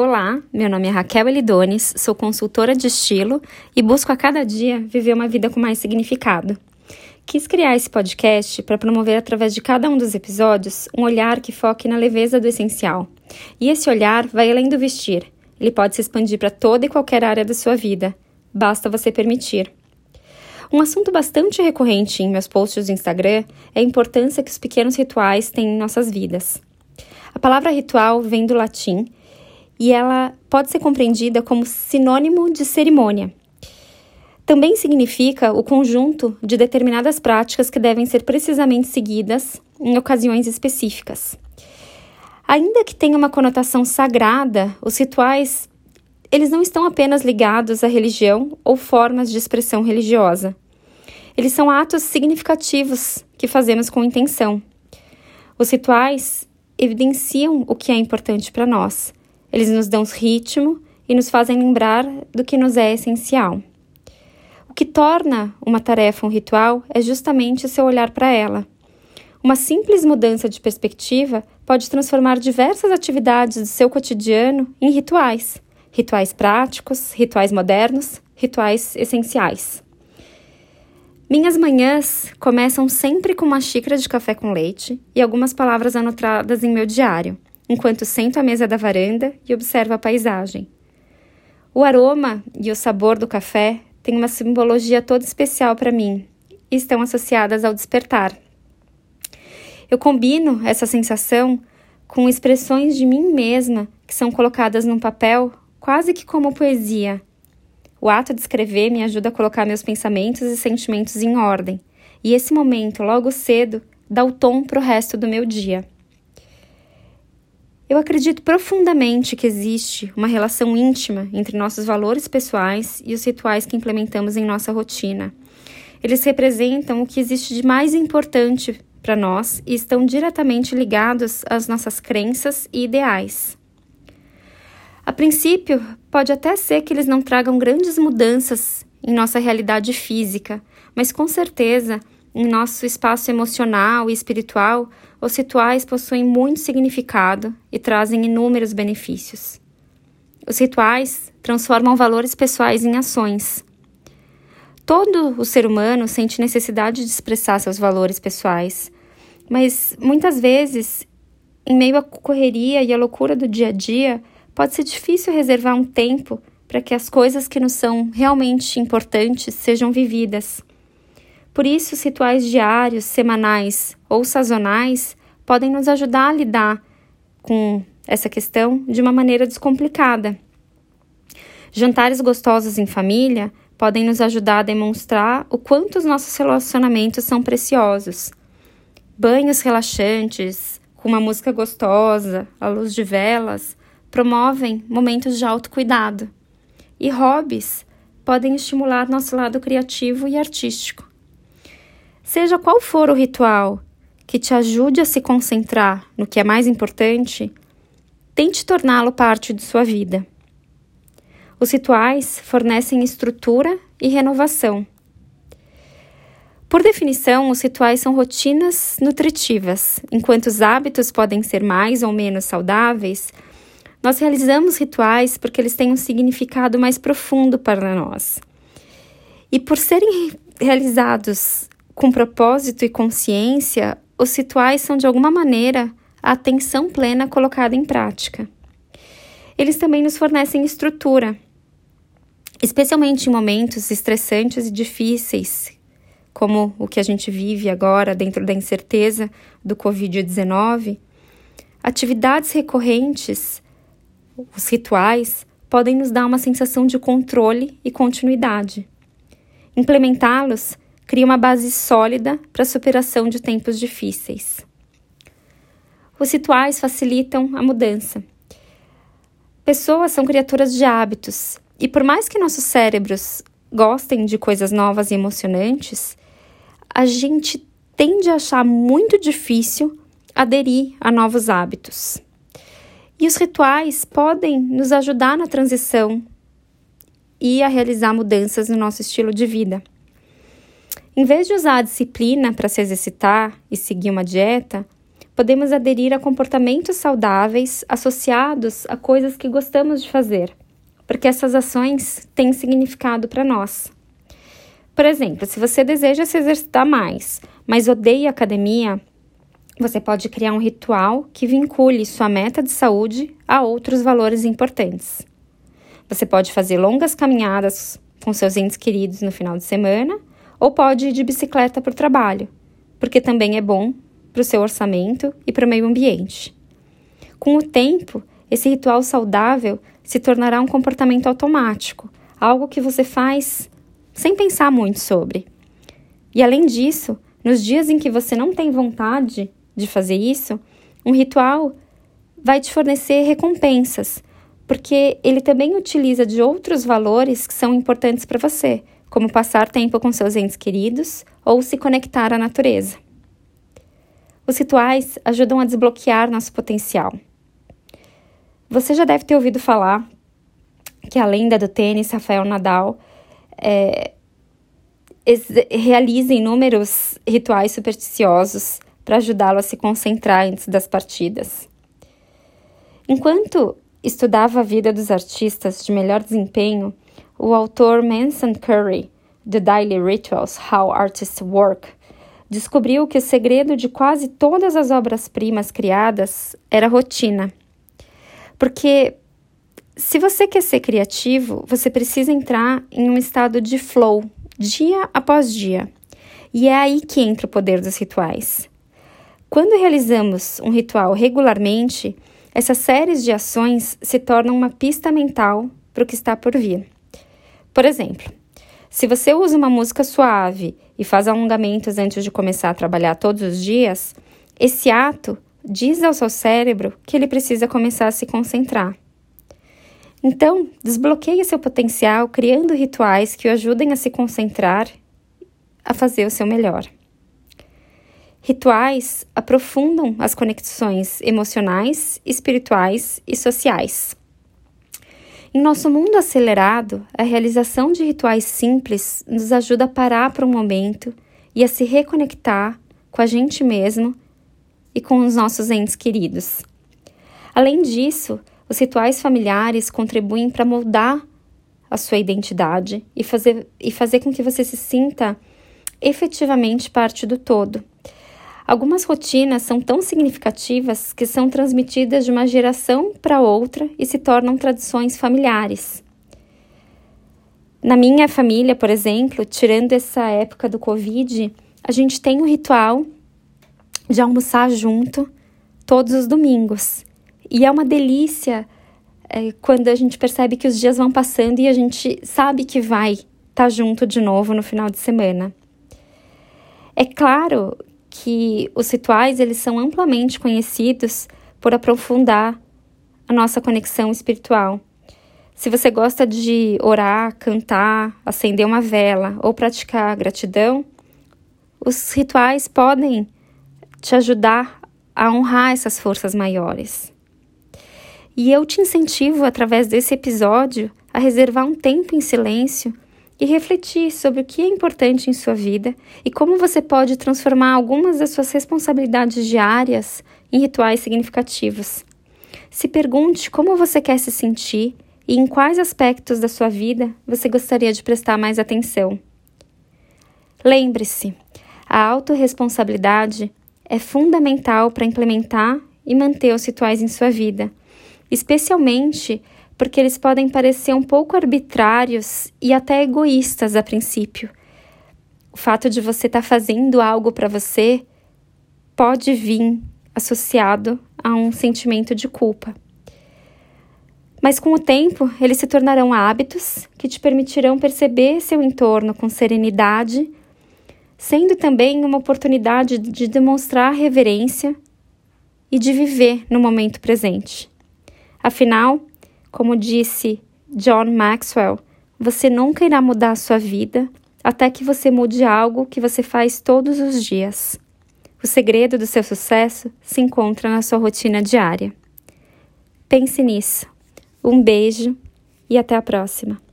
Olá, meu nome é Raquel Elidones, sou consultora de estilo e busco a cada dia viver uma vida com mais significado. Quis criar esse podcast para promover através de cada um dos episódios um olhar que foque na leveza do essencial. E esse olhar vai além do vestir. Ele pode se expandir para toda e qualquer área da sua vida. Basta você permitir. Um assunto bastante recorrente em meus posts do Instagram é a importância que os pequenos rituais têm em nossas vidas. A palavra ritual vem do latim e ela pode ser compreendida como sinônimo de cerimônia. Também significa o conjunto de determinadas práticas que devem ser precisamente seguidas em ocasiões específicas. Ainda que tenha uma conotação sagrada, os rituais eles não estão apenas ligados à religião ou formas de expressão religiosa. Eles são atos significativos que fazemos com intenção. Os rituais evidenciam o que é importante para nós. Eles nos dão ritmo e nos fazem lembrar do que nos é essencial. O que torna uma tarefa um ritual é justamente o seu olhar para ela. Uma simples mudança de perspectiva pode transformar diversas atividades do seu cotidiano em rituais. Rituais práticos, rituais modernos, rituais essenciais. Minhas manhãs começam sempre com uma xícara de café com leite e algumas palavras anotadas em meu diário, enquanto sento à mesa da varanda e observo a paisagem. O aroma e o sabor do café têm uma simbologia toda especial para mim e estão associadas ao despertar. Eu combino essa sensação com expressões de mim mesma que são colocadas num papel quase que como poesia o ato de escrever me ajuda a colocar meus pensamentos e sentimentos em ordem, e esse momento, logo cedo, dá o tom para o resto do meu dia. Eu acredito profundamente que existe uma relação íntima entre nossos valores pessoais e os rituais que implementamos em nossa rotina. Eles representam o que existe de mais importante para nós e estão diretamente ligados às nossas crenças e ideais. A princípio, pode até ser que eles não tragam grandes mudanças em nossa realidade física, mas com certeza, em nosso espaço emocional e espiritual, os rituais possuem muito significado e trazem inúmeros benefícios. Os rituais transformam valores pessoais em ações. Todo o ser humano sente necessidade de expressar seus valores pessoais, mas muitas vezes, em meio à correria e à loucura do dia a dia, pode ser difícil reservar um tempo para que as coisas que nos são realmente importantes sejam vividas. Por isso, os rituais diários, semanais ou sazonais podem nos ajudar a lidar com essa questão de uma maneira descomplicada. Jantares gostosos em família podem nos ajudar a demonstrar o quanto os nossos relacionamentos são preciosos. Banhos relaxantes, com uma música gostosa, à luz de velas, promovem momentos de autocuidado. E hobbies podem estimular nosso lado criativo e artístico. Seja qual for o ritual que te ajude a se concentrar no que é mais importante, tente torná-lo parte de sua vida. Os rituais fornecem estrutura e renovação. Por definição, os rituais são rotinas nutritivas, enquanto os hábitos podem ser mais ou menos saudáveis nós realizamos rituais porque eles têm um significado mais profundo para nós. E por serem realizados com propósito e consciência, os rituais são de alguma maneira a atenção plena colocada em prática. Eles também nos fornecem estrutura, especialmente em momentos estressantes e difíceis, como o que a gente vive agora dentro da incerteza do Covid-19. Atividades recorrentes os rituais podem nos dar uma sensação de controle e continuidade. Implementá-los cria uma base sólida para a superação de tempos difíceis. Os rituais facilitam a mudança. Pessoas são criaturas de hábitos, e por mais que nossos cérebros gostem de coisas novas e emocionantes, a gente tende a achar muito difícil aderir a novos hábitos. E os rituais podem nos ajudar na transição e a realizar mudanças no nosso estilo de vida. Em vez de usar a disciplina para se exercitar e seguir uma dieta, podemos aderir a comportamentos saudáveis associados a coisas que gostamos de fazer, porque essas ações têm significado para nós. Por exemplo, se você deseja se exercitar mais, mas odeia academia, você pode criar um ritual que vincule sua meta de saúde a outros valores importantes. Você pode fazer longas caminhadas com seus entes queridos no final de semana ou pode ir de bicicleta para o trabalho, porque também é bom para o seu orçamento e para o meio ambiente. Com o tempo, esse ritual saudável se tornará um comportamento automático, algo que você faz sem pensar muito sobre. E além disso, nos dias em que você não tem vontade de fazer isso, um ritual vai te fornecer recompensas, porque ele também utiliza de outros valores que são importantes para você, como passar tempo com seus entes queridos ou se conectar à natureza. Os rituais ajudam a desbloquear nosso potencial. Você já deve ter ouvido falar que a lenda do tênis Rafael Nadal é, realiza inúmeros rituais supersticiosos para ajudá-lo a se concentrar antes das partidas. Enquanto estudava a vida dos artistas de melhor desempenho, o autor Manson Curry, The Daily Rituals How Artists Work, descobriu que o segredo de quase todas as obras-primas criadas era rotina. Porque se você quer ser criativo, você precisa entrar em um estado de flow, dia após dia. E é aí que entra o poder dos rituais. Quando realizamos um ritual regularmente, essas séries de ações se tornam uma pista mental para o que está por vir. Por exemplo, se você usa uma música suave e faz alongamentos antes de começar a trabalhar todos os dias, esse ato diz ao seu cérebro que ele precisa começar a se concentrar. Então, desbloqueie seu potencial criando rituais que o ajudem a se concentrar, a fazer o seu melhor. Rituais aprofundam as conexões emocionais, espirituais e sociais. Em nosso mundo acelerado, a realização de rituais simples nos ajuda a parar por um momento e a se reconectar com a gente mesmo e com os nossos entes queridos. Além disso, os rituais familiares contribuem para moldar a sua identidade e fazer, e fazer com que você se sinta efetivamente parte do todo. Algumas rotinas são tão significativas que são transmitidas de uma geração para outra e se tornam tradições familiares. Na minha família, por exemplo, tirando essa época do Covid, a gente tem o ritual de almoçar junto todos os domingos. E é uma delícia é, quando a gente percebe que os dias vão passando e a gente sabe que vai estar tá junto de novo no final de semana. É claro que os rituais eles são amplamente conhecidos por aprofundar a nossa conexão espiritual. Se você gosta de orar, cantar, acender uma vela ou praticar gratidão, os rituais podem te ajudar a honrar essas forças maiores. E eu te incentivo, através desse episódio, a reservar um tempo em silêncio e refletir sobre o que é importante em sua vida e como você pode transformar algumas das suas responsabilidades diárias em rituais significativos. Se pergunte como você quer se sentir e em quais aspectos da sua vida você gostaria de prestar mais atenção. Lembre-se, a autorresponsabilidade é fundamental para implementar e manter os rituais em sua vida, especialmente porque eles podem parecer um pouco arbitrários e até egoístas a princípio. O fato de você estar tá fazendo algo para você pode vir associado a um sentimento de culpa. Mas com o tempo, eles se tornarão hábitos que te permitirão perceber seu entorno com serenidade, sendo também uma oportunidade de demonstrar reverência e de viver no momento presente. Afinal, como disse John Maxwell, você nunca irá mudar a sua vida até que você mude algo que você faz todos os dias. O segredo do seu sucesso se encontra na sua rotina diária. Pense nisso. Um beijo e até a próxima.